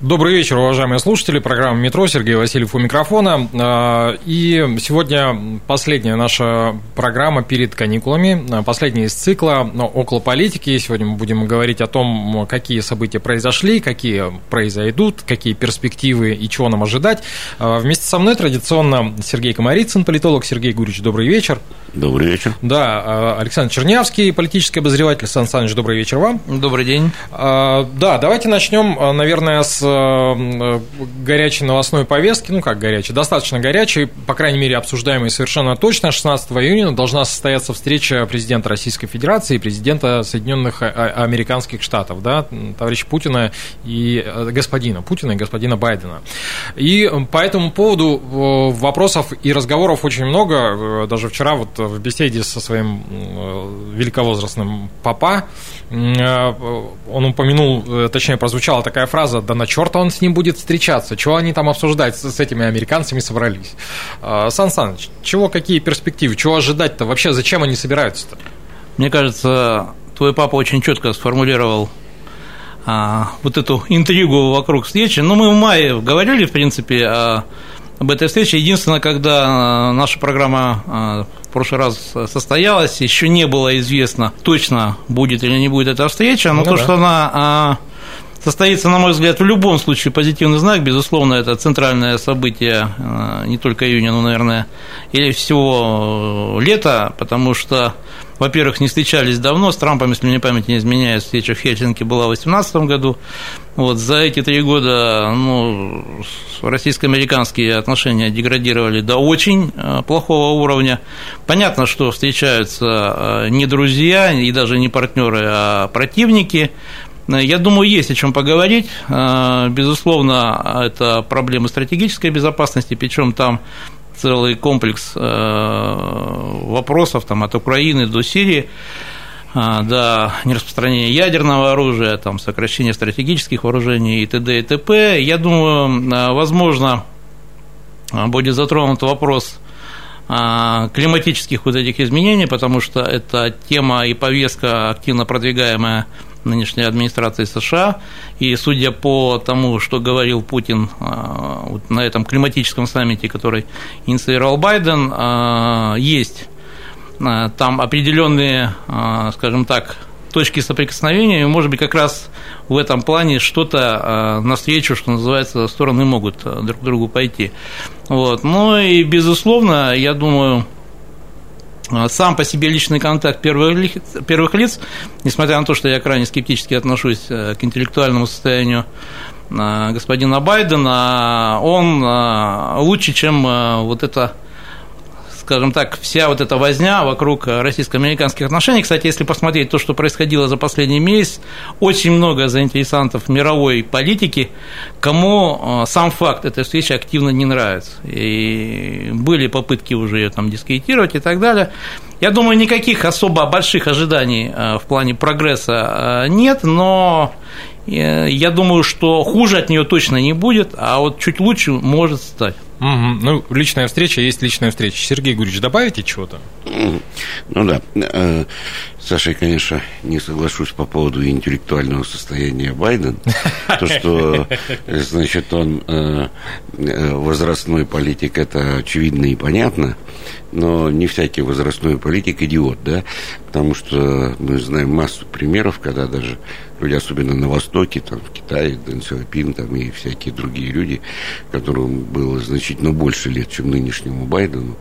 Добрый вечер, уважаемые слушатели. Программа «Метро». Сергей Васильев у микрофона. А, и сегодня последняя наша программа перед каникулами. А, последняя из цикла «Около политики». Сегодня мы будем говорить о том, какие события произошли, какие произойдут, какие перспективы и чего нам ожидать. А, вместе со мной традиционно Сергей Комарицын, политолог. Сергей Гурич, добрый вечер. Добрый вечер. Да, Александр Чернявский, политический обозреватель. Сан Саныч, добрый вечер вам. Добрый день. Да, давайте начнем, наверное, с горячей новостной повестки, ну как горячей, достаточно горячей, по крайней мере, обсуждаемой совершенно точно. 16 июня должна состояться встреча президента Российской Федерации и президента Соединенных Американских Штатов, да, товарища Путина и э, господина Путина и господина Байдена. И по этому поводу э, вопросов и разговоров очень много. Даже вчера вот в беседе со своим великовозрастным папа он упомянул, точнее, прозвучала такая фраза, да на черта он с ним будет встречаться, чего они там обсуждать с этими американцами собрались. А, Сан Саныч, чего, какие перспективы, чего ожидать-то, вообще зачем они собираются-то? Мне кажется, твой папа очень четко сформулировал а, вот эту интригу вокруг встречи. Ну, мы в мае говорили, в принципе, о, об этой встрече. Единственное, когда а, наша программа а, в прошлый раз состоялась, еще не было известно точно, будет или не будет эта встреча, но ну, то, да. что она состоится, на мой взгляд, в любом случае позитивный знак. Безусловно, это центральное событие э, не только июня, но, наверное, или всего лета, потому что, во-первых, не встречались давно, с Трампом, если мне память не изменяет, встреча в Хельсинки была в 2018 году. Вот, за эти три года ну, российско-американские отношения деградировали до очень э, плохого уровня. Понятно, что встречаются э, не друзья и даже не партнеры, а противники. Я думаю, есть о чем поговорить. А, безусловно, это проблемы стратегической безопасности, причем там целый комплекс а, вопросов там, от Украины до Сирии до нераспространения ядерного оружия, там, сокращения стратегических вооружений и т.д. и т.п. Я думаю, возможно, будет затронут вопрос климатических вот этих изменений, потому что это тема и повестка, активно продвигаемая нынешней администрации США. И судя по тому, что говорил Путин а, вот на этом климатическом саммите, который инициировал Байден, а, есть а, там определенные, скажем так, точки соприкосновения, и, может быть, как раз в этом плане что-то навстречу, что называется, стороны могут друг к другу пойти. Вот. Ну и, безусловно, я думаю, сам по себе личный контакт первых лиц, первых лиц, несмотря на то, что я крайне скептически отношусь э, к интеллектуальному состоянию э, господина Байдена, он э, лучше, чем вот это скажем так, вся вот эта возня вокруг российско-американских отношений. Кстати, если посмотреть то, что происходило за последний месяц, очень много заинтересантов мировой политики, кому э, сам факт этой встречи активно не нравится. И были попытки уже ее там дискредитировать и так далее. Я думаю, никаких особо больших ожиданий э, в плане прогресса э, нет, но я думаю, что хуже от нее точно не будет, а вот чуть лучше может стать. Угу. Ну, личная встреча есть личная встреча. Сергей Гурьевич, добавите чего-то? Ну да. Э, Саша, я, конечно, не соглашусь по поводу интеллектуального состояния Байдена. То, что, значит, он э, э, возрастной политик, это очевидно и понятно, но не всякий возрастной политик идиот, да, потому что мы знаем массу примеров, когда даже люди, особенно на Востоке, там, в Китае, Дэн Сяопин, там, и всякие другие люди, которым было значительно больше лет, чем нынешнему Байдену,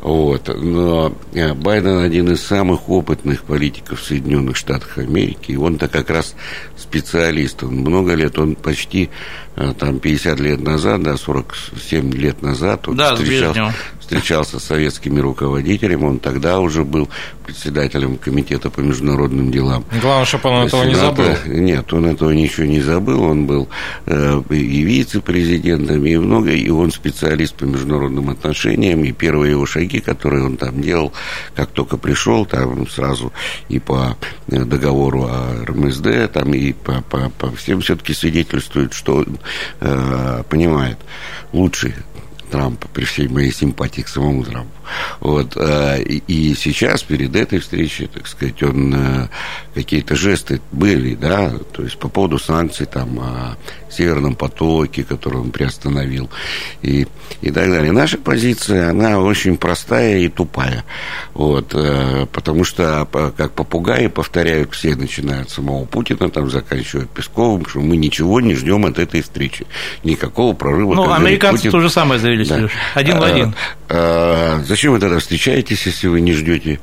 Вот. Но э, Байден один из самых опытных политиков Соединенных Штатов Америки, и он-то как раз специалист. Он много лет, он почти э, там 50 лет назад, да, 47 лет назад он да, встречал, встречался с советскими руководителями, он тогда уже был председателем комитета по международным делам. Главное, чтобы он этого не забыл. Нет, он этого ничего не забыл, он был э, и вице-президентом, и много, и он специалист по международным отношениям, и первые его шаги, которые он там делал, как только пришел, там сразу и по э, договору о РМСД, там и по, по, по всем все-таки свидетельствует, что он э, понимает лучший Трампа, при всей моей симпатии к самому Трампу. Вот, э, и сейчас, перед этой встречей, так сказать, он э, какие-то жесты были, да, то есть по поводу санкций, там, о Северном потоке, который он приостановил, и, и так далее. Наша позиция, она очень простая и тупая, вот, э, потому что, как попугаи повторяют все, начиная от самого Путина, там, заканчивая Песковым, что мы ничего не ждем от этой встречи, никакого прорыва. Ну, американцы Путин... то же самое заявили, да. один в один. А, зачем вы тогда встречаетесь, если вы не ждете?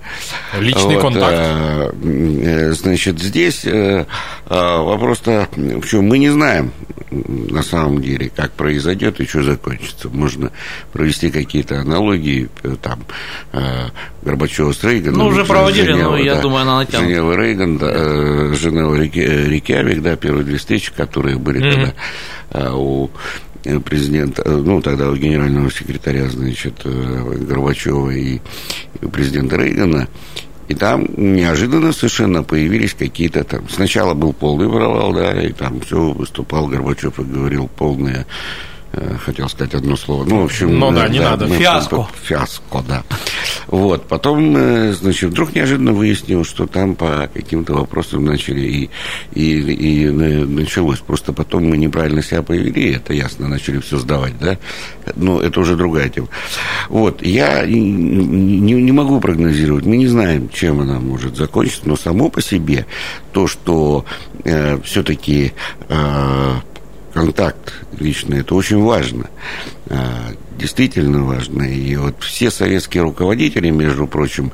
Личный вот, контакт. А, э, значит, здесь э, а, вопрос-то в чем? Мы не знаем на самом деле, как произойдет и что закончится. Можно провести какие-то аналогии, э, там, Горбачева с Рейганом. Ну, уже проводили, Женева, но я да, думаю, она натянута. Женева Рейган, да, Женева Рикявик, да, первые две встречи, которые были mm-hmm. тогда у Э, президента, э, ну, тогда генерального секретаря, значит, э, Горбачева и президента Рейгана, и там неожиданно совершенно появились какие-то там... Сначала был полный провал, да, и там все выступал Горбачев и говорил полные Э, хотел сказать одно слово. Ну, в общем... Ну, да, да не да, надо. Фиаско. Фиаско, да. Вот. Потом, э, значит, вдруг неожиданно выяснилось, что там по каким-то вопросам начали и, и, и началось. Просто потом мы неправильно себя повели, это ясно, начали все сдавать, да. Но это уже другая тема. Вот. Я не, не могу прогнозировать. Мы не знаем, чем она может закончиться, но само по себе то, что э, все-таки э, контакт личный, это очень важно. А, действительно важно. И вот все советские руководители, между прочим,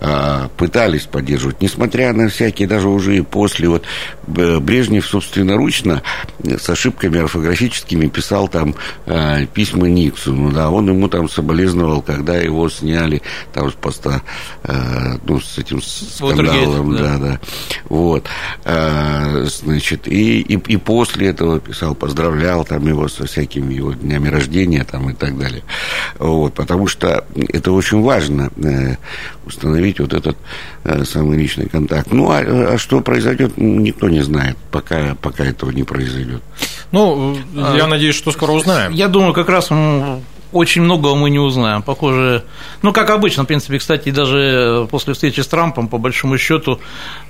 а, пытались поддерживать, несмотря на всякие, даже уже и после, вот Брежнев собственноручно с ошибками орфографическими писал там а, письма Никсону, да, он ему там соболезновал, когда его сняли там с поста, ну, с этим скандалом, да, да, да, вот, значит, и, и, и после этого писал, поздравлял там его со всякими его днями рождения там и так далее, вот, потому что это очень важно э, установить вот этот э, самый личный контакт. Ну, а, а что произойдет, никто не знает, пока, пока этого не произойдет. Ну, я а, надеюсь, что скоро узнаем. Я думаю, как раз очень многого мы не узнаем. Похоже, ну, как обычно, в принципе, кстати, даже после встречи с Трампом, по большому счету,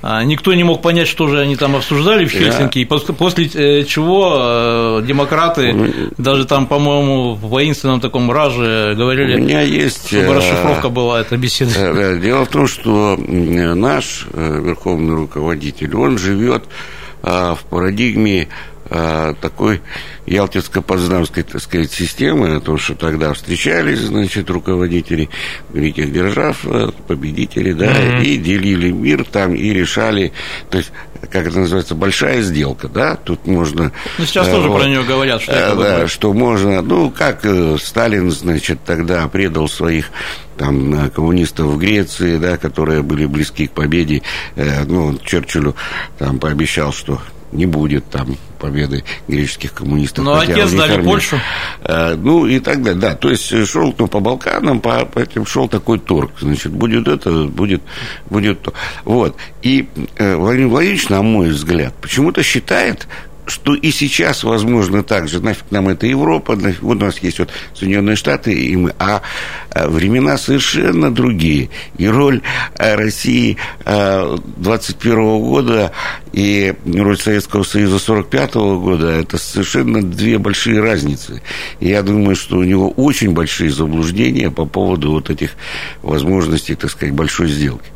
а, никто не мог понять, что же они там обсуждали в Хельсинки, и после э, чего э, демократы, ну, даже там, по-моему, в воинственном таком раже говорили, у меня есть, чтобы расшифровка была эта беседа. Дело в том, что наш э, верховный руководитель, он живет в парадигме такой Ялтинско-Потсдамской, так сказать, системы, о том, что тогда встречались, значит, руководители великих держав, э, победители, да, mm-hmm. и делили мир там, и решали, то есть, как это называется, большая сделка, да, тут можно... Ну, сейчас э, тоже вот, про нее говорят, что э, Да, что можно, ну, как э, Сталин, значит, тогда предал своих там э, коммунистов в Греции, да, которые были близки к победе, э, ну, Черчиллю там пообещал, что не будет там победы греческих коммунистов. Ну, отец дали армии. Польшу. А, ну, и так далее, да. То есть, э, шел ну, по Балканам, по, по этим шел такой торг. Значит, будет это, будет, будет то. Вот. И э, Владимир Владимирович, на мой взгляд, почему-то считает, что и сейчас возможно так же, нафиг нам это Европа, нафиг, вот у нас есть вот Соединенные Штаты, и мы, а, а времена совершенно другие. И роль а, России 21 а, года и роль Советского Союза 45 года – это совершенно две большие разницы. И я думаю, что у него очень большие заблуждения по поводу вот этих возможностей, так сказать, большой сделки.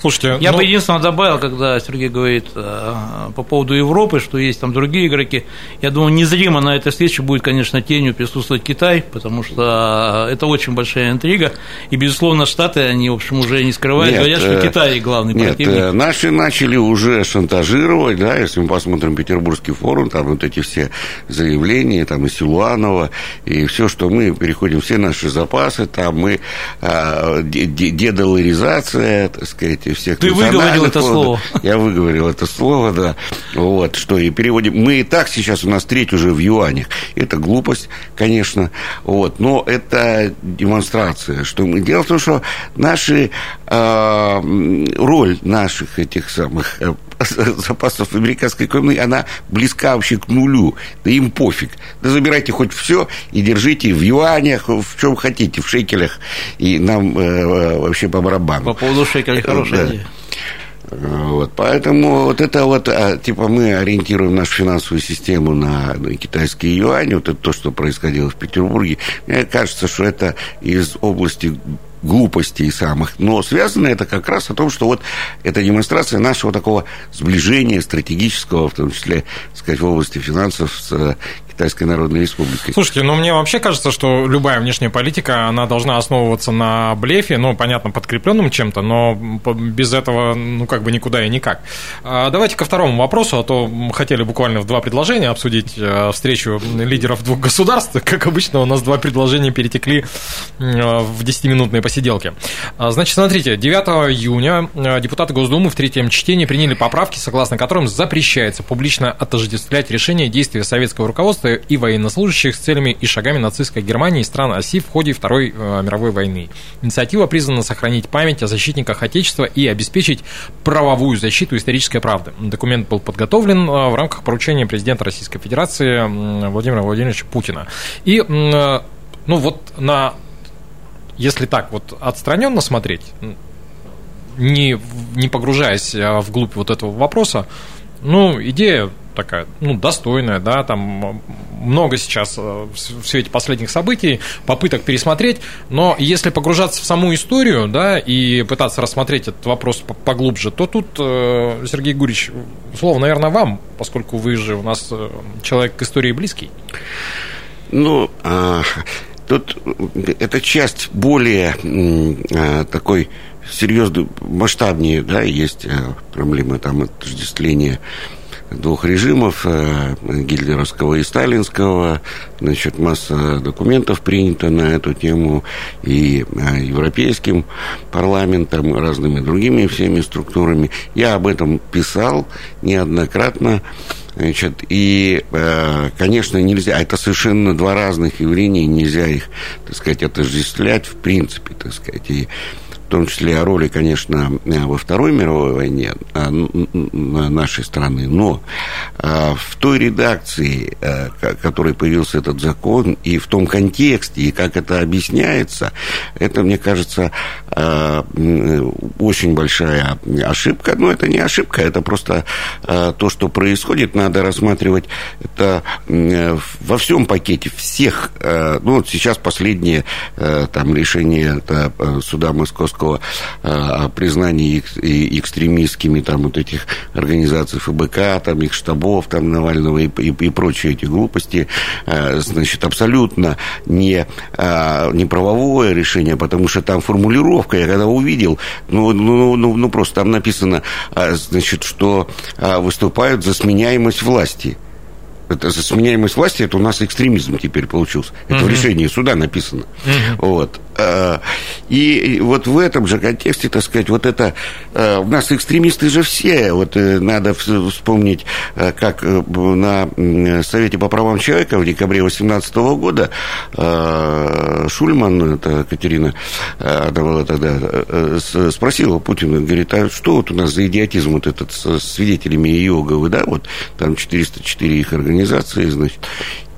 Слушайте, я ну... бы единственное добавил, когда Сергей говорит э, по поводу Европы, что есть там другие игроки. Я думаю, незримо на этой встрече будет, конечно, тенью присутствовать Китай, потому что это очень большая интрига. И, безусловно, Штаты, они, в общем, уже не скрывают, нет, говорят, что э, Китай главный нет, противник. Э, наши начали уже шантажировать, да, если мы посмотрим Петербургский форум, там вот эти все заявления, там и Силуанова, и все, что мы переходим все наши запасы, там мы а, дедоларизация, так сказать, всех Ты выговорил это слово. Я выговорил это слово, да. Вот, что и переводим. Мы и так сейчас у нас треть уже в юанях. Это глупость, конечно. Вот, но это демонстрация, что мы. Дело в том, что наши э, роль наших этих самых э, запасов американской экономики, она близка вообще к нулю. Да им пофиг. Да забирайте хоть все и держите в юанях, в чем хотите, в шекелях. И нам э, вообще по барабану. По поводу шекелей хорошая да. идея. Вот, поэтому вот это вот, а, типа, мы ориентируем нашу финансовую систему на, на китайские юани, вот это то, что происходило в Петербурге. Мне кажется, что это из области глупостей самых. Но связано это как раз о том, что вот это демонстрация нашего такого сближения стратегического, в том числе, сказать, в области финансов с Китайской Народной Республикой. Слушайте, ну мне вообще кажется, что любая внешняя политика, она должна основываться на блефе, ну, понятно, подкрепленном чем-то, но без этого, ну, как бы никуда и никак. А, давайте ко второму вопросу, а то хотели буквально в два предложения обсудить э, встречу лидеров двух государств. Как обычно, у нас два предложения перетекли в 10-минутные посиделки. А, значит, смотрите, 9 июня э, депутаты Госдумы в третьем чтении приняли поправки, согласно которым запрещается публично отождествлять решения действия советского руководства руководства и военнослужащих с целями и шагами нацистской Германии и стран оси в ходе Второй э, мировой войны. Инициатива призвана сохранить память о защитниках Отечества и обеспечить правовую защиту исторической правды. Документ был подготовлен э, в рамках поручения президента Российской Федерации Владимира Владимировича Путина. И, э, ну вот на если так вот отстраненно смотреть, не, не погружаясь вглубь вот этого вопроса, ну, идея такая, ну, достойная, да, там много сейчас э, в свете последних событий, попыток пересмотреть, но если погружаться в саму историю, да, и пытаться рассмотреть этот вопрос поглубже, то тут, э, Сергей Гурич, слово, наверное, вам, поскольку вы же у нас э, человек к истории близкий. Ну, а, тут эта часть более а, такой серьезный, масштабнее, да, есть проблемы там отождествления двух режимов, э, гитлеровского и сталинского. Значит, масса документов принята на эту тему и э, европейским парламентом, разными другими всеми структурами. Я об этом писал неоднократно. Значит, и, э, конечно, нельзя, это совершенно два разных явления, нельзя их, так сказать, отождествлять в принципе, так сказать. И в том числе о роли, конечно, во Второй мировой войне а, нашей страны, но а, в той редакции, э, которой появился этот закон, и в том контексте, и как это объясняется, это, мне кажется, а, очень большая ошибка. Но это не ошибка, это просто то, что происходит, надо рассматривать это во всем пакете всех. Ну, вот сейчас последнее там решение суда Московского Жириновского о признании экстремистскими там вот этих организаций ФБК, там их штабов, там Навального и, и, и прочие эти глупости, значит, абсолютно не, не правовое решение, потому что там формулировка, я когда увидел, ну, ну, ну, ну просто там написано, значит, что выступают за сменяемость власти это за сменяемость власти, это у нас экстремизм теперь получился. Это uh-huh. в решении суда написано. Uh-huh. Вот. Э, и вот в этом же контексте, так сказать, вот это... Э, у нас экстремисты же все. Вот э, надо вспомнить, как на Совете по правам человека в декабре 2018 года Шульман, это Катерина давала тогда, спросила Путина, говорит, а что вот у нас за идиотизм вот этот с свидетелями Иоговы, да, вот там 404 их организации, значит,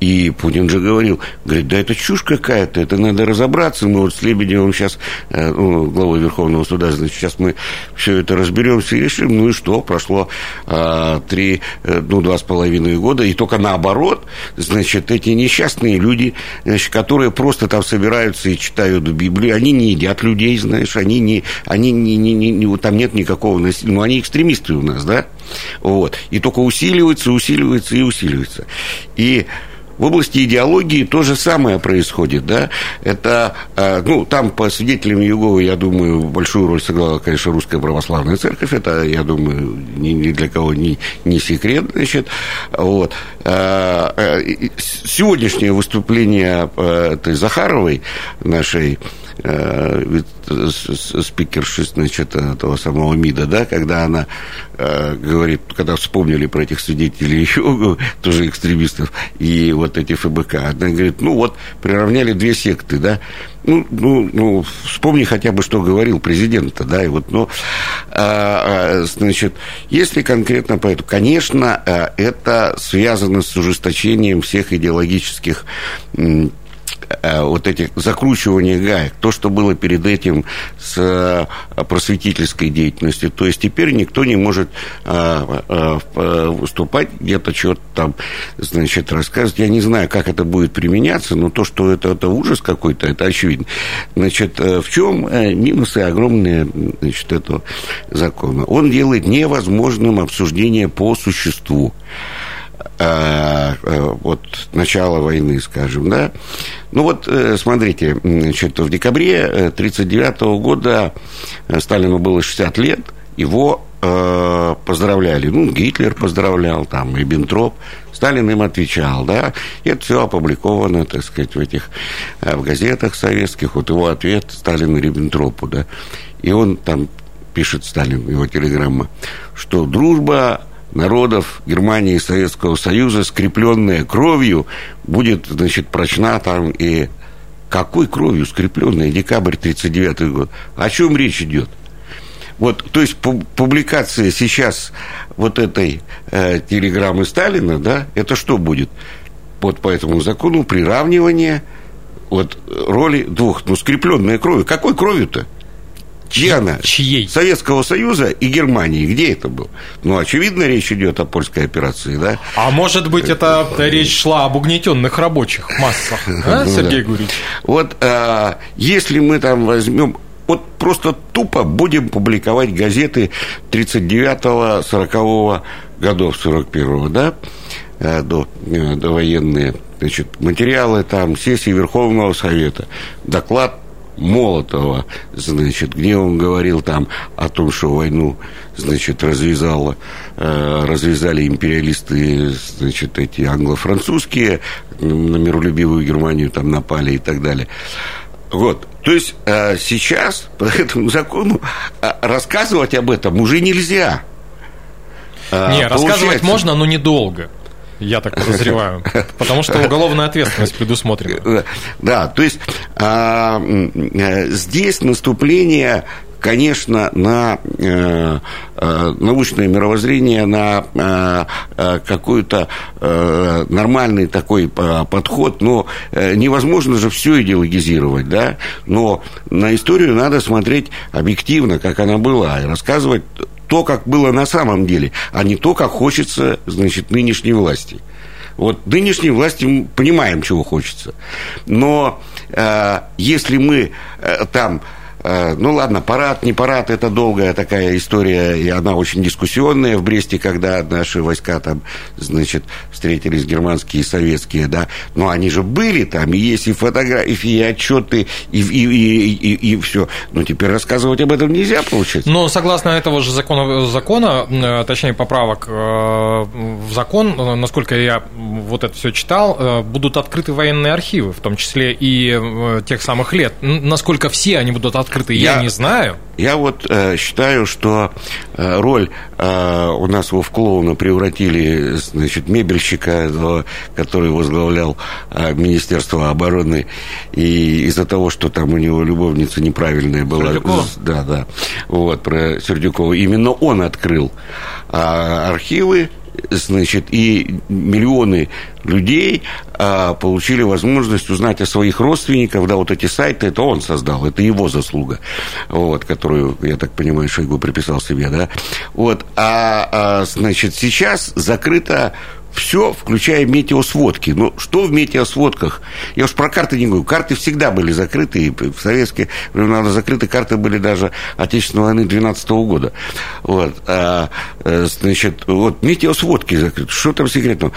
И Путин же говорил, говорит, да это чушь какая-то, это надо разобраться. Мы вот с Лебедевым сейчас, э, ну, главой Верховного суда, значит, сейчас мы все это разберемся и решим. Ну и что, прошло а, три, э, ну, два с половиной года, и только наоборот, значит, эти несчастные люди, значит, которые просто там собираются и читают Библию, они не едят людей, знаешь, они не, они не, не, не, не там нет никакого насилия, ну, они экстремисты у нас, да, вот, и только усиливается, усиливается и усиливается. И в области идеологии то же самое происходит, да, это, э, ну, там по свидетелям Югова, я думаю, большую роль сыграла, конечно, русская православная церковь, это, я думаю, ни, для кого не, не секрет, значит, вот. Э, э, сегодняшнее выступление этой Захаровой, нашей спикерши, значит, этого самого МИДа, да, когда она э, говорит, когда вспомнили про этих свидетелей еще, тоже экстремистов, и вот эти ФБК, она говорит, ну вот, приравняли две секты, да, ну, ну, ну вспомни хотя бы, что говорил президент да, и вот, ну, а, а, значит, если конкретно по этому, конечно, э, это связано с ужесточением всех идеологических Э, вот этих закручивания гаек, то, что было перед этим с э, просветительской деятельностью. То есть теперь никто не может э, выступать, где-то что-то там, значит, рассказывать. Я не знаю, как это будет применяться, но то, что это, это ужас какой-то, это очевидно. Значит, в чем минусы огромные значит, этого закона? Он делает невозможным обсуждение по существу. Э, э, вот начала войны, скажем, да. Ну вот, э, смотрите, значит, в декабре 1939 года Сталину было 60 лет, его поздравляли. Ну, Гитлер поздравлял, там, и Бентроп. Сталин им отвечал, да. И это все опубликовано, так сказать, в этих в газетах советских. Вот его ответ Сталину Риббентропу, да. И он там пишет Сталин, его телеграмма, что дружба народов Германии и Советского Союза, скрепленная кровью, будет, значит, прочна там и... Какой кровью скрепленная? Декабрь 1939 год. О чем речь идет? Вот, то есть публикация сейчас вот этой э, телеграммы Сталина, да, это что будет? Вот по этому закону приравнивание вот роли двух, ну, скрепленная кровью. Какой кровью-то? Чья она? Чьей? Советского Союза и Германии. Где это было? Ну, очевидно, речь идет о польской операции, да? А может быть, это речь шла об угнетенных рабочих массах, да, ну Сергей Гурьевич? Вот а, если мы там возьмем вот просто тупо будем публиковать газеты 39-го, 40-го годов, 41-го, да, э, до, э, до военные, значит, материалы там, сессии Верховного Совета, доклад Молотова, значит, где он говорил там о том, что войну, значит, развязала, э, развязали империалисты, значит, эти англо-французские, на миролюбивую Германию там напали и так далее. Вот, то есть э, сейчас по этому закону э, рассказывать об этом уже нельзя. Не, рассказывать можно, но недолго. Я так подозреваю. Потому что уголовная ответственность предусмотрена. Да, то есть а, здесь наступление конечно, на э, э, научное мировоззрение, на э, э какой-то э, нормальный такой э, подход, но э, невозможно же все идеологизировать, да, но на историю надо смотреть объективно, как она была, и рассказывать то, как было на самом деле, а не то, как хочется, значит, нынешней власти. Вот нынешней власти понимаем, чего хочется. Но э, если мы э, там ну ладно, парад, не парад, это долгая такая история, и она очень дискуссионная в Бресте, когда наши войска там, значит, встретились германские и советские, да, но они же были там, и есть и фотографии, и отчеты, и, и, и, и, и все. Но теперь рассказывать об этом нельзя, получается. Но согласно этого же закона, закона э, точнее поправок э, в закон, насколько я вот это все читал, будут открыты военные архивы, в том числе и тех самых лет. Насколько все они будут открыты, открыты, я, я не знаю. Я вот э, считаю, что э, роль э, у нас в клоуна превратили, значит, мебельщика, э, который возглавлял э, Министерство обороны, и из-за того, что там у него любовница неправильная была. Сердюкова? Да, да. Вот, про Сердюкова. Именно он открыл э, архивы значит, и миллионы людей а, получили возможность узнать о своих родственниках, да, вот эти сайты, это он создал, это его заслуга, вот, которую, я так понимаю, Шойгу приписал себе, да, вот, а, а значит, сейчас закрыто все, включая метеосводки. Но что в метеосводках? Я уж про карты не говорю. Карты всегда были закрыты, и в советские времена закрыты карты были даже Отечественной войны 12 года. Вот. А, э, значит, вот метеосводки закрыты. Что там секретного?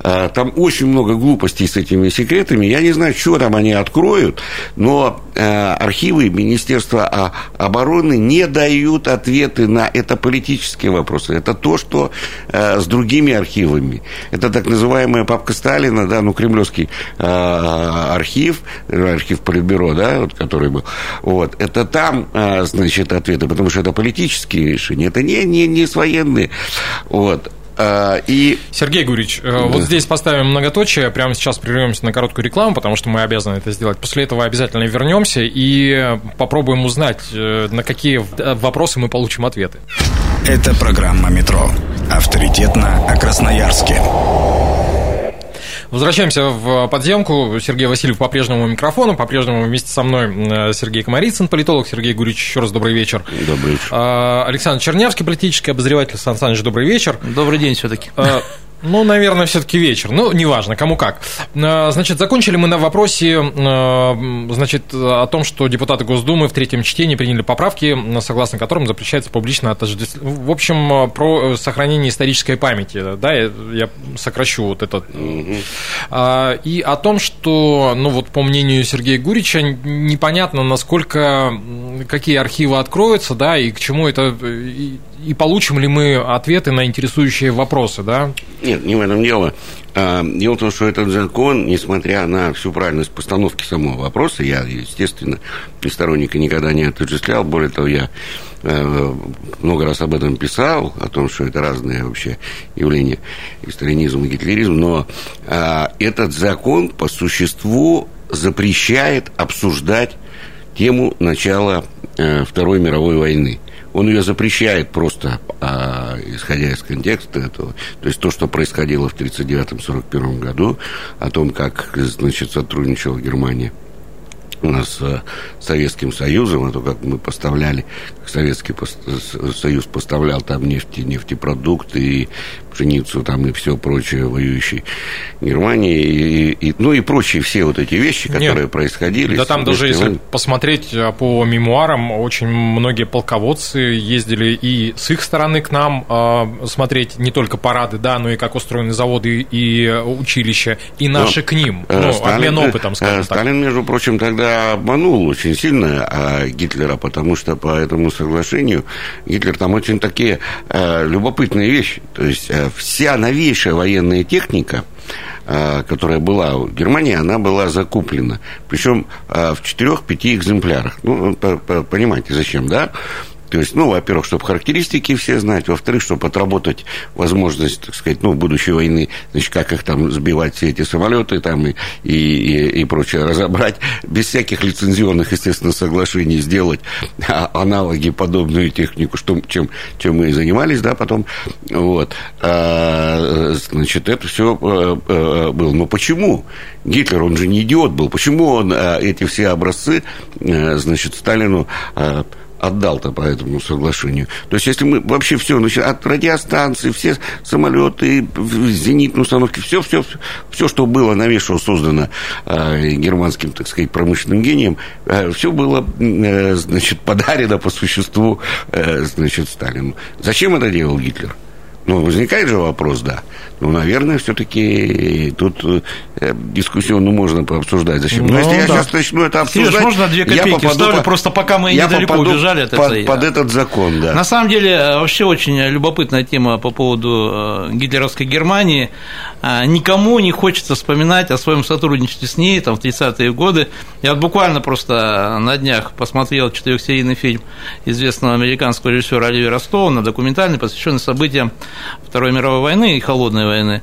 А, там очень много глупостей с этими секретами. Я не знаю, что там они откроют, но а, архивы Министерства обороны не дают ответы на это политические вопросы. Это то, что а, с другими архивами. Это так называемая папка Сталина, да, ну, кремлевский э, архив, архив Политбюро, да, вот, который был. Вот, это там, э, значит, ответы, потому что это политические решения, это не, не, не с военные. Вот. И... Сергей Гурич, э, да. вот здесь поставим многоточие, прямо сейчас прервемся на короткую рекламу, потому что мы обязаны это сделать. После этого обязательно вернемся и попробуем узнать, э, на какие вопросы мы получим ответы. Это программа «Метро». Авторитетно о Красноярске. Возвращаемся в подземку. Сергей Васильев по-прежнему у микрофона, по-прежнему вместе со мной Сергей Комарицын, политолог. Сергей Гурич, еще раз добрый вечер. Добрый вечер. А, Александр Чернявский, политический обозреватель. Сан Саныч, добрый вечер. Добрый день все-таки. А, ну, наверное, все-таки вечер. Ну, неважно, кому как. А, значит, закончили мы на вопросе, а, значит, о том, что депутаты Госдумы в третьем чтении приняли поправки, согласно которым запрещается публично отождествление. В общем, про сохранение исторической памяти, да, я сокращу вот этот. Mm-hmm. И о том, что, ну, вот по мнению Сергея Гурича, непонятно, насколько, какие архивы откроются, да, и к чему это, и, и получим ли мы ответы на интересующие вопросы, да? Нет, не в этом дело. А, дело в том, что этот закон, несмотря на всю правильность постановки самого вопроса, я, естественно, сторонника никогда не отождествлял. Более того, я э, много раз об этом писал, о том, что это разные вообще явления, и сталинизм, и гитлеризм, но а, этот закон по существу запрещает обсуждать тему начала э, Второй мировой войны он ее запрещает просто, а, исходя из контекста этого. То есть то, что происходило в 1939-1941 году, о том, как, значит, сотрудничала Германия у нас с Советским Союзом, а то, как мы поставляли, как Советский Союз поставлял там нефти, нефтепродукты и пшеницу там и все прочее воюющей Германии, и, и, ну и прочие все вот эти вещи, которые Нет, происходили. Да там даже, если посмотреть а, по мемуарам, очень многие полководцы ездили и с их стороны к нам э, смотреть не только парады, да, но и как устроены заводы и училища, и наши но, к ним, э, ну, Сталин, обмен опытом, скажем Сталин, так. Сталин, между прочим, тогда обманул очень сильно а, Гитлера, потому что по этому соглашению Гитлер там очень такие э, любопытные вещи, то есть э, вся новейшая военная техника, э, которая была в Германии, она была закуплена. Причем э, в четырех-пяти экземплярах. Ну, понимаете, зачем, да? То есть, ну, во-первых, чтобы характеристики все знать, во-вторых, чтобы отработать возможность, так сказать, ну, будущей войны, значит, как их там сбивать, все эти самолеты там и, и, и, и прочее, разобрать, без всяких лицензионных, естественно, соглашений сделать аналоги, подобную технику, что, чем, чем мы и занимались, да, потом, вот, а, значит, это все э, э, было. Но почему? Гитлер, он же не идиот был, почему он э, эти все образцы, значит, Сталину отдал-то по этому соглашению. То есть, если мы вообще все, значит, от радиостанции, все самолеты, зенитные установки, все, все, все, что было новейшего создано э, германским, так сказать, промышленным гением, э, все было, э, значит, подарено по существу, э, значит, Сталину. Зачем это делал Гитлер? Ну, возникает же вопрос, да. Ну, наверное, все-таки тут э, дискуссионно можно пообсуждать. Зачем? Ну, Но если да. я сейчас начну это обсуждать... Сереж, можно две копейки я попаду вставлю, просто пока мы я недалеко убежали от под, этой... под этот закон, да. На самом деле, э, вообще очень любопытная тема по поводу э, гитлеровской Германии. Никому не хочется вспоминать о своем сотрудничестве с ней там, в 30-е годы. Я вот буквально просто на днях посмотрел четырехсерийный фильм известного американского режиссера Оливера Стоуна, документальный, посвященный событиям Второй мировой войны и Холодной войны.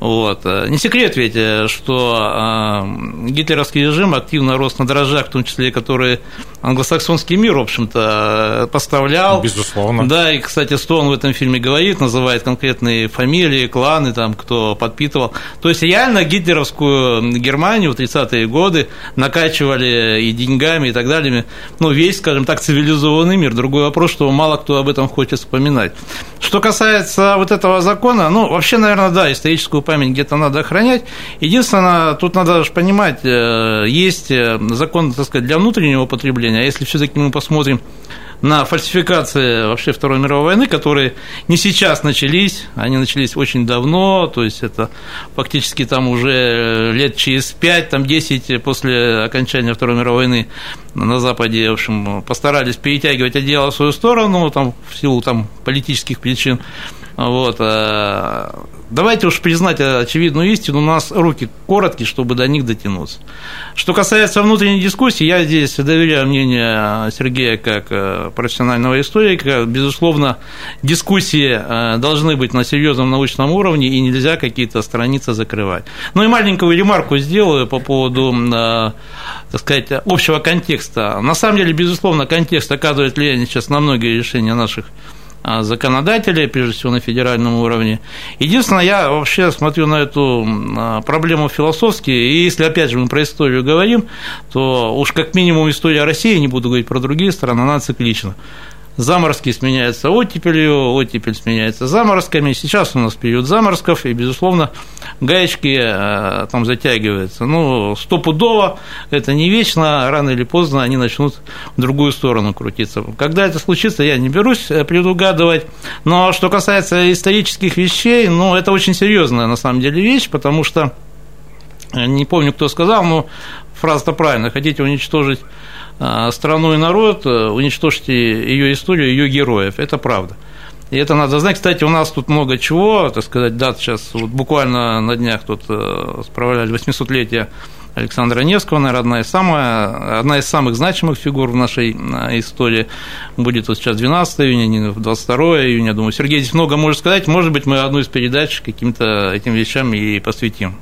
Вот. Не секрет ведь, что гитлеровский режим активно рос на дрожжах, в том числе, которые англосаксонский мир, в общем-то, поставлял. Безусловно. Да, и, кстати, Стоун в этом фильме говорит, называет конкретные фамилии, кланы, там, кто подпитывал. То есть, реально гитлеровскую Германию в 30-е годы накачивали и деньгами, и так далее. Ну, весь, скажем так, цивилизованный мир. Другой вопрос, что мало кто об этом хочет вспоминать. Что касается вот этого закона, ну, вообще, наверное, да, историческую память где-то надо охранять. Единственное, тут надо же понимать, э, есть э, закон, так сказать, для внутреннего потребления, а если все-таки мы посмотрим на фальсификации вообще Второй мировой войны, которые не сейчас начались, они начались очень давно, то есть это фактически там уже лет через 5, там 10 после окончания Второй мировой войны на Западе, в общем, постарались перетягивать одеяло в свою сторону, там, в силу там, политических причин. Вот. Э, давайте уж признать очевидную истину, у нас руки короткие, чтобы до них дотянуться. Что касается внутренней дискуссии, я здесь доверяю мнению Сергея как э, профессионального историка. Безусловно, дискуссии э, должны быть на серьезном научном уровне, и нельзя какие-то страницы закрывать. Ну и маленькую ремарку сделаю по поводу, так сказать, общего контекста. На самом деле, безусловно, контекст оказывает влияние сейчас на многие решения наших законодателей, прежде всего на федеральном уровне. Единственное, я вообще смотрю на эту а, проблему философски, и если, опять же, мы про историю говорим, то уж как минимум история России, не буду говорить про другие страны, она циклична заморозки сменяются оттепелью, оттепель сменяется заморозками. Сейчас у нас период заморозков, и, безусловно, гаечки э, там затягиваются. Ну, стопудово, это не вечно, рано или поздно они начнут в другую сторону крутиться. Когда это случится, я не берусь э, предугадывать. Но что касается исторических вещей, ну, это очень серьезная на самом деле вещь, потому что, э, не помню, кто сказал, но фраза-то правильная, хотите уничтожить страну и народ, э, уничтожьте ее историю, ее героев. Это правда. И это надо знать. Кстати, у нас тут много чего, так сказать, дат сейчас, вот буквально на днях тут э, справляли 800-летие Александра Невского, наверное, одна из, самая, одна из самых значимых фигур в нашей э, истории. Будет вот сейчас 12 июня, не 22 июня. Думаю, Сергей здесь много может сказать. Может быть, мы одну из передач каким-то этим вещам и посвятим.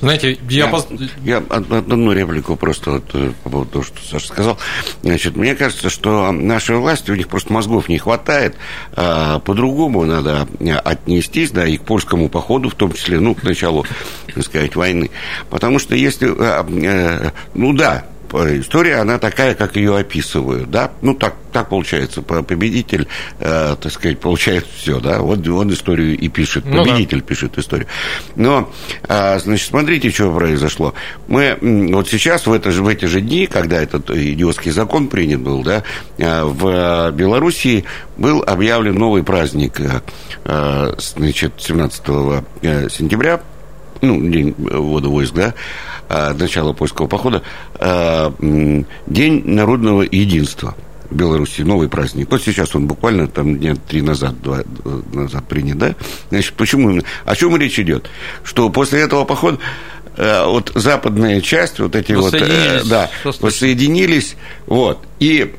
Знаете, я... Я, пос... я одну реплику просто вот, э, по поводу того, что Саша сказал. Значит, мне кажется, что нашей власти, у них просто мозгов не хватает. А, по-другому надо отнестись, да, и к польскому походу, в том числе, ну, к началу, так сказать, войны. Потому что если... Э, ну, да, история, она такая, как ее описывают, да, ну, так, так получается, победитель, э, так сказать, получает все, да, вот он историю и пишет, победитель ну, да. пишет историю. Но, э, значит, смотрите, что произошло. Мы вот сейчас, в, это же, в эти же дни, когда этот идиотский закон принят был, да, э, в Белоруссии был объявлен новый праздник, э, э значит, 17 э, сентября, ну, день ввода войск, да, а, начала польского похода, а, День народного единства. в Беларуси новый праздник. Вот сейчас он буквально там дня три назад, два э, назад принят, да? Значит, почему? О чем речь идет? Что после этого похода э, вот западная часть, вот эти вот, э, да, воссоединились, вот, и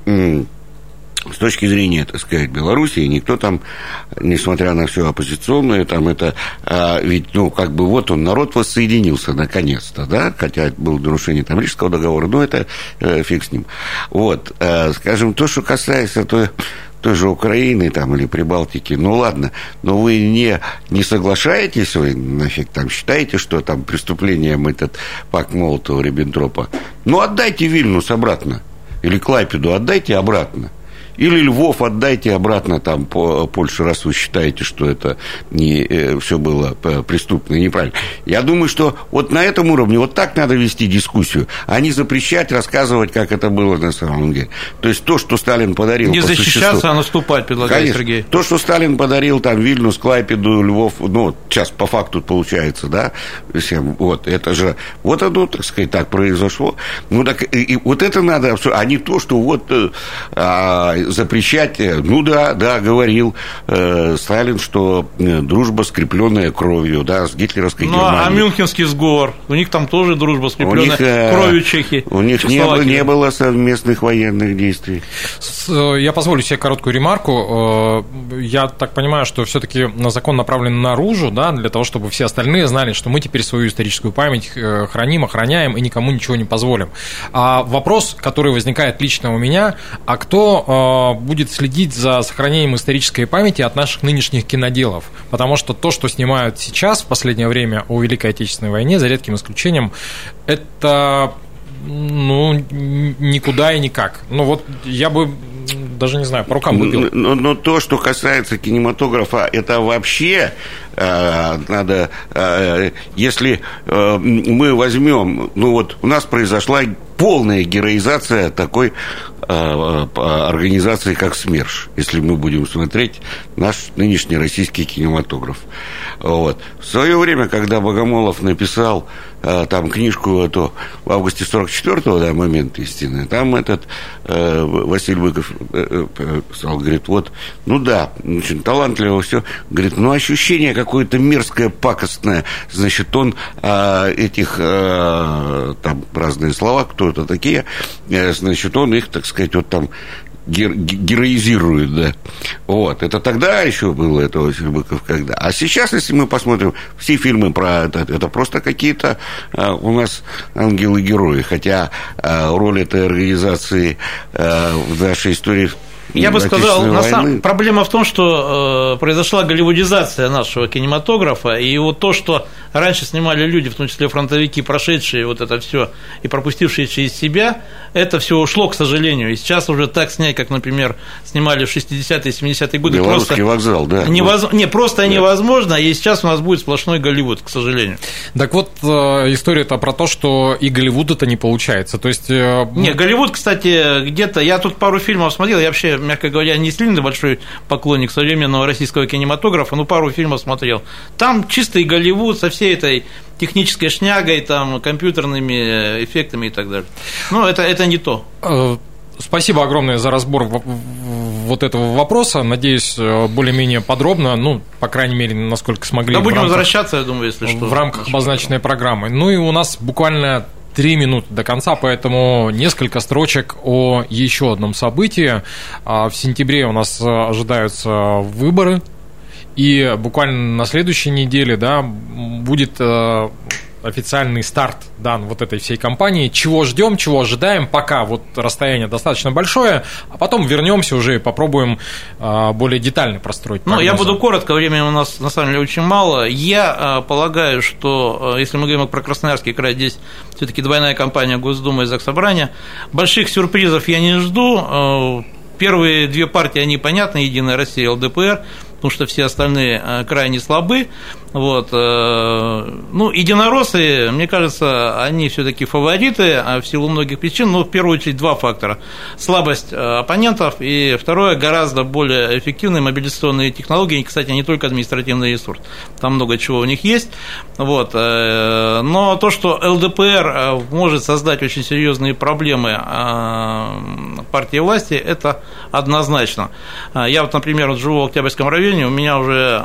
с точки зрения, так сказать, Белоруссии, никто там, несмотря на все оппозиционное, там это, а, ведь, ну, как бы вот он, народ воссоединился наконец-то, да, хотя было нарушение там Рижского договора, но это э, фиг с ним. Вот, э, скажем, то, что касается той, той же Украины там, или Прибалтики, ну ладно, но вы не, не соглашаетесь, вы нафиг там считаете, что там преступлением этот пак Молотова, Риббентропа, ну отдайте Вильнюс обратно, или Клайпеду отдайте обратно. Или Львов отдайте обратно там по Польше, раз вы считаете, что это не э, все было э, преступно и неправильно. Я думаю, что вот на этом уровне вот так надо вести дискуссию, а не запрещать рассказывать, как это было на самом деле. То есть то, что Сталин подарил. Не защищаться, существу, а наступать, предлагает Конечно, Сергей. То, что Сталин подарил там Вильнюс, Клайпеду, Львов, ну, сейчас по факту получается, да, всем, вот, это же, вот оно, так сказать, так произошло. Ну, так, и, и вот это надо, а не то, что вот э, а, запрещать, ну да, да, говорил Сталин, что дружба, скрепленная кровью, да, с гитлеровской ну, Германией. а Мюнхенский сговор, у них там тоже дружба, скрепленная них, кровью Чехии. У них не было, не было совместных военных действий. Я позволю себе короткую ремарку. Я так понимаю, что все-таки закон направлен наружу, да, для того, чтобы все остальные знали, что мы теперь свою историческую память храним, охраняем и никому ничего не позволим. А вопрос, который возникает лично у меня, а кто э, будет следить за сохранением исторической памяти от наших нынешних киноделов? Потому что то, что снимают сейчас в последнее время о Великой Отечественной войне, за редким исключением, это ну, никуда и никак. Ну, вот я бы даже не знаю, по рукам выбил. Но, но то, что касается кинематографа, это вообще э, надо, э, если э, мы возьмем, ну вот у нас произошла полная героизация такой организации, как СМЕРШ, если мы будем смотреть наш нынешний российский кинематограф. Вот. В свое время, когда Богомолов написал э, там книжку эту в августе 44-го, да, момент истины, там этот э, Василий Быков э, э, сказал, говорит, вот, ну да, очень талантливо все, говорит, ну ощущение какое-то мерзкое, пакостное, значит, он э, этих, э, там разные слова, кто это такие, э, значит, он их, так сказать, вот там героизирует, да. Вот. Это тогда еще было, это Быков, когда. А сейчас, если мы посмотрим все фильмы про это, это просто какие-то а, у нас ангелы-герои. Хотя а, роль этой организации а, в нашей истории я бы сказал, на самом... проблема в том, что э, произошла голливудизация нашего кинематографа, и вот то, что раньше снимали люди, в том числе фронтовики, прошедшие вот это все и пропустившие через себя, это все ушло, к сожалению. И сейчас уже так снять, как, например, снимали в 60-е, 70-е годы, Белорусский просто вокзал, да. Невоз... Не, просто да. невозможно, и сейчас у нас будет сплошной Голливуд, к сожалению. Так вот, э, история-то про то, что и Голливуд это не получается. То есть... Э, не, Голливуд, кстати, где-то... Я тут пару фильмов смотрел, я вообще мягко говоря, не сильно большой поклонник современного российского кинематографа, но пару фильмов смотрел. Там чистый Голливуд со всей этой технической шнягой, там, компьютерными эффектами и так далее. Но это, это не то. Э, спасибо огромное за разбор вот этого вопроса. Надеюсь, э, более-менее подробно, ну, по крайней мере, насколько смогли. Да будем рамках, возвращаться, я думаю, если что. В рамках обозначенной программы. Ну и у нас буквально три минуты до конца, поэтому несколько строчек о еще одном событии. А, в сентябре у нас ожидаются выборы, и буквально на следующей неделе да, будет э, официальный старт дан вот этой всей компании. Чего ждем, чего ожидаем, пока вот расстояние достаточно большое, а потом вернемся уже и попробуем а, более детально простроить. Ну, я буду коротко, времени у нас на самом деле очень мало. Я а, полагаю, что а, если мы говорим про Красноярский край, здесь все-таки двойная компания Госдумы и Заксобрания, больших сюрпризов я не жду. Первые две партии, они понятны, Единая Россия и ЛДПР потому что все остальные э, крайне слабы. Вот. Э, ну, единороссы, мне кажется, они все-таки фавориты а в силу многих причин, но в первую очередь два фактора. Слабость э, оппонентов и второе, гораздо более эффективные мобилизационные технологии, кстати, не только административный ресурс, там много чего у них есть. Вот. Но то, что ЛДПР может создать очень серьезные проблемы партии власти, это однозначно. Я вот, например, живу в Октябрьском районе, у меня уже,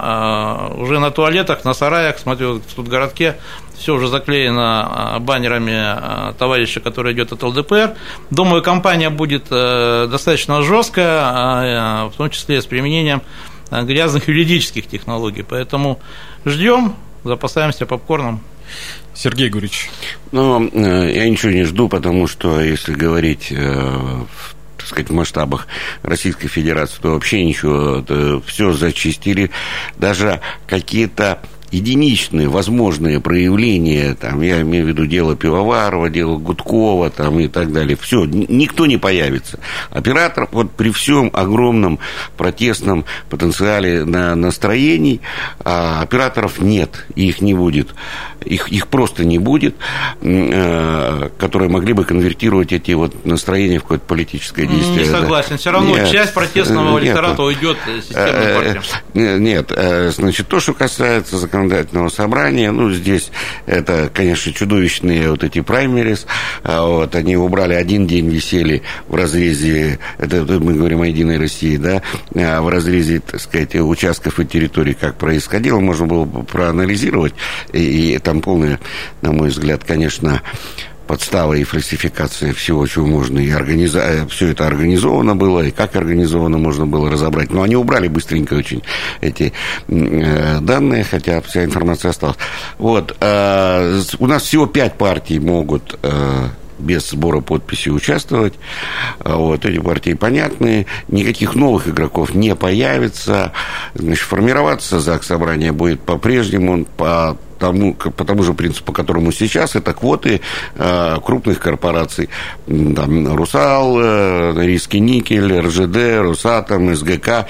уже на туалетах, на сараях, смотрю, в тут городке все уже заклеено а, баннерами а, товарища, который идет от ЛДПР. Думаю, кампания будет э, достаточно жесткая, в том числе с применением грязных юридических технологий. Поэтому ждем, запасаемся попкорном. Сергей Гурич. Ну, э, я ничего не жду, потому что, если говорить э, так сказать, в масштабах Российской Федерации, то вообще ничего, все зачистили. Даже какие-то единичные возможные проявления, там, я имею в виду дело Пивоварова, дело Гудкова там, и так далее, все, никто не появится. Оператор вот при всем огромном протестном потенциале на настроений, а операторов нет, их не будет, их, их просто не будет, э, которые могли бы конвертировать эти вот настроения в какое-то политическое действие. Не согласен, да. все равно нет, часть протестного электората уйдет системной партии. Нет, значит, то, что касается законодательства, законодательного собрания. Ну, здесь это, конечно, чудовищные вот эти праймерис. А вот, они убрали один день висели в разрезе, это мы говорим о Единой России, да, а в разрезе, так сказать, участков и территорий, как происходило, можно было бы проанализировать. И, и там полная, на мой взгляд, конечно, подстава и фальсификация всего, чего можно, и организа... Э, все это организовано было, и как организовано можно было разобрать. Но они убрали быстренько очень эти э, данные, хотя вся информация осталась. Вот. Э, у нас всего пять партий могут э, без сбора подписей участвовать. А вот, эти партии понятные, никаких новых игроков не появится. Значит, формироваться ЗАГС собрание будет по-прежнему, по тому, по тому же принципу, по которому сейчас, это квоты э, крупных корпораций. Там, Русал, э, Риски Никель, РЖД, Русатом, СГК.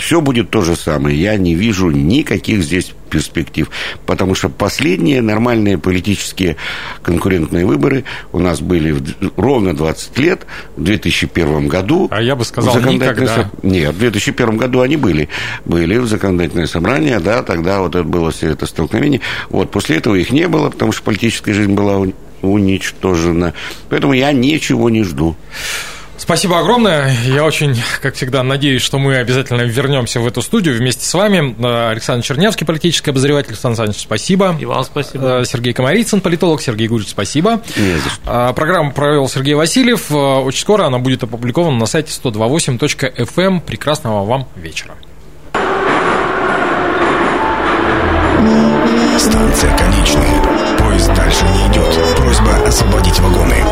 Все будет то же самое. Я не вижу никаких здесь перспектив. Потому что последние нормальные политические конкурентные выборы у нас были ровно 20 лет, в 2001 году. А я бы сказал, никогда. Со... Нет, в 2001 году они были. Были в законодательное собрание, да, тогда вот это было все это столкновение. Вот, после этого их не было, потому что политическая жизнь была уничтожена. Поэтому я ничего не жду. Спасибо огромное. Я очень, как всегда, надеюсь, что мы обязательно вернемся в эту студию вместе с вами. Э, Александр Чернявский, политический обозреватель. Александр Александрович, спасибо. И вам спасибо. Э, Сергей Комарицын, политолог. Сергей Гурич, спасибо. Не. А, программу провел Сергей Васильев. Э, очень скоро она будет опубликована на сайте 128.fm. Эм. Прекрасного вам вечера. Станция конечная. Поезд дальше не идет. Просьба освободить вагоны.